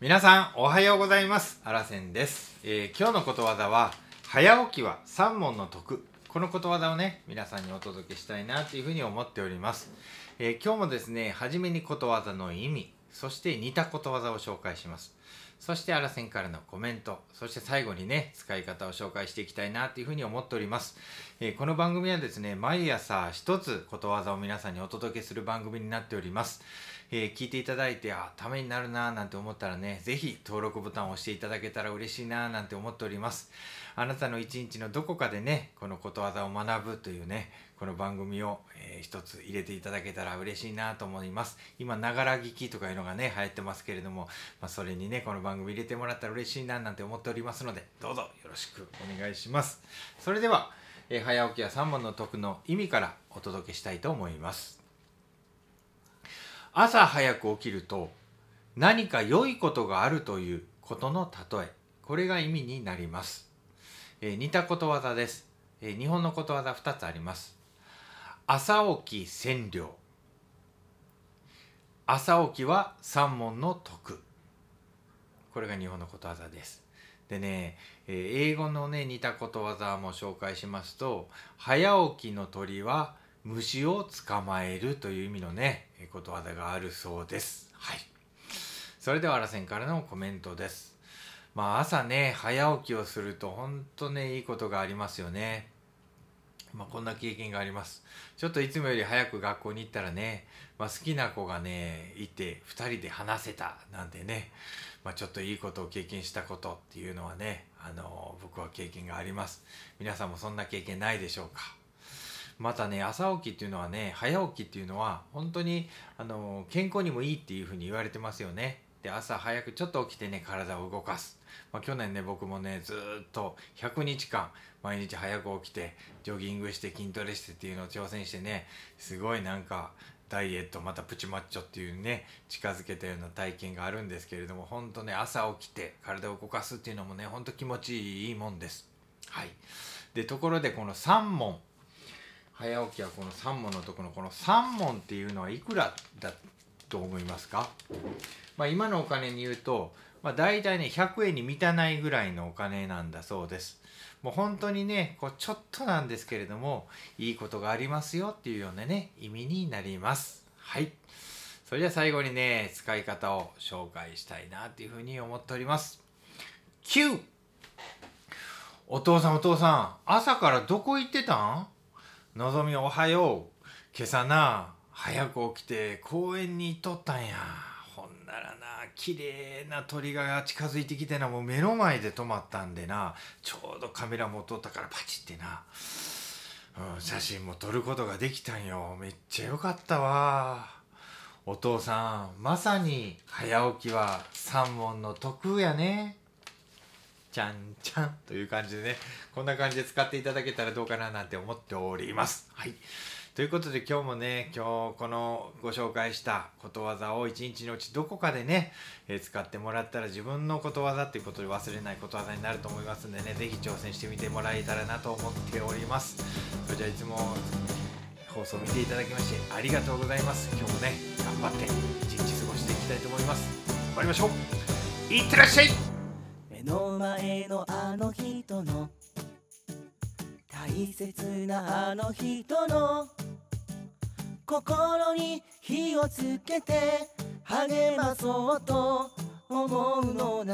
皆さんおはようございます。あらせんです、えー今日のことわざは早起きは三問の徳このことわざをね皆さんにお届けしたいなというふうに思っております、えー今日もですね初めにことわざの意味そして似たことわざを紹介します。そしてあらせんからのコメントそして最後にね使い方を紹介していきたいなというふうに思っております、えーこの番組はですね毎朝一つことわざを皆さんにお届けする番組になっております。えー聞いていただいてあためになるなーなんて思ったらねぜひ登録ボタンを押していただけたら嬉しいなーなんて思っております。あなたの一日のどこかでねこのことわざを学ぶというねこの番組を、えー一つ入れていただけたら嬉しいなと思います。今ながら聞きとかいうのがね流行ってますけれども、まあ、それにねこの番組入れてもらったら嬉しいななんて思っておりますのでどうぞよろしくお願いします。それでは、えー早起きは3問の徳の意味からお届けしたいと思います。朝早く起きると何か良いことがあるということの例えこれが意味になります、えー似たことわざです、えー日本のことわざ2つあります。朝起き千両。朝起きは三問の徳。これが日本のことわざです。でね、えー英語のね似たことわざも紹介しますと早起きの鳥は虫を捕まえるという意味のねことわざがあるそうです。はい。それではあらせんからのコメントです。まあ朝ね早起きをするとほんとねいいことがありますよね。まあ、こんな経験があります。ちょっといつもより早く学校に行ったらね、まあ、好きな子がねいて2人で話せたなんてね、まあ、ちょっといいことを経験したことっていうのはねあの僕は経験があります。皆さんもそんな経験ないでしょうか？またね朝起きっていうのはね早起きっていうのは本当にあの健康にもいいっていうふうに言われてますよね。で朝早くちょっと起きてね体を動かす、まあ、去年ね僕もねずっと100日間毎日早く起きてジョギングして筋トレしてっていうのを挑戦してねすごいなんかダイエットまたプチマッチョっていうね近づけたような体験があるんですけれども本当ね朝起きて体を動かすっていうのもね本当気持ちいいもんです。はい。でところでこの3問早起きはこの3問のところのこの3問っていうのはいくらだっと思いますか？まあ、今のお金に言うと、まあ、大体ね100円に満たないぐらいのお金なんだそうです。もう本当にねこうちょっとなんですけれどもいいことがありますよっていうようなね意味になります。はい。それでは最後にね使い方を紹介したいなっていうふうに思っております。9お父さんお父さん朝からどこ行ってたん？のぞみおはよう。今朝な早く起きて公園に行っとったんや。ほんならな綺麗な鳥が近づいてきてなもう目の前で止まったんでなちょうどカメラ持っとったからパチってな、うん、写真も撮ることができたんよ。めっちゃよかったわ。お父さんまさに早起きは三問の徳やね。ちゃんちゃん。という感じでねこんな感じで使っていただけたらどうかななんて思っております。はい。ということで今日もね今日このご紹介したことわざを一日のうちどこかでね、えー使ってもらったら自分のことわざっていうことで忘れないことわざになると思いますんでね是非挑戦してみてもらえたらなと思っております。それじゃあいつも放送を見ていただきましてありがとうございます。今日もね頑張って一日過ごしていきたいと思います。頑張りましょう。いってらっしゃい。目の前のあの人の大切なあの人の心に火をつけて励まそうと思うのな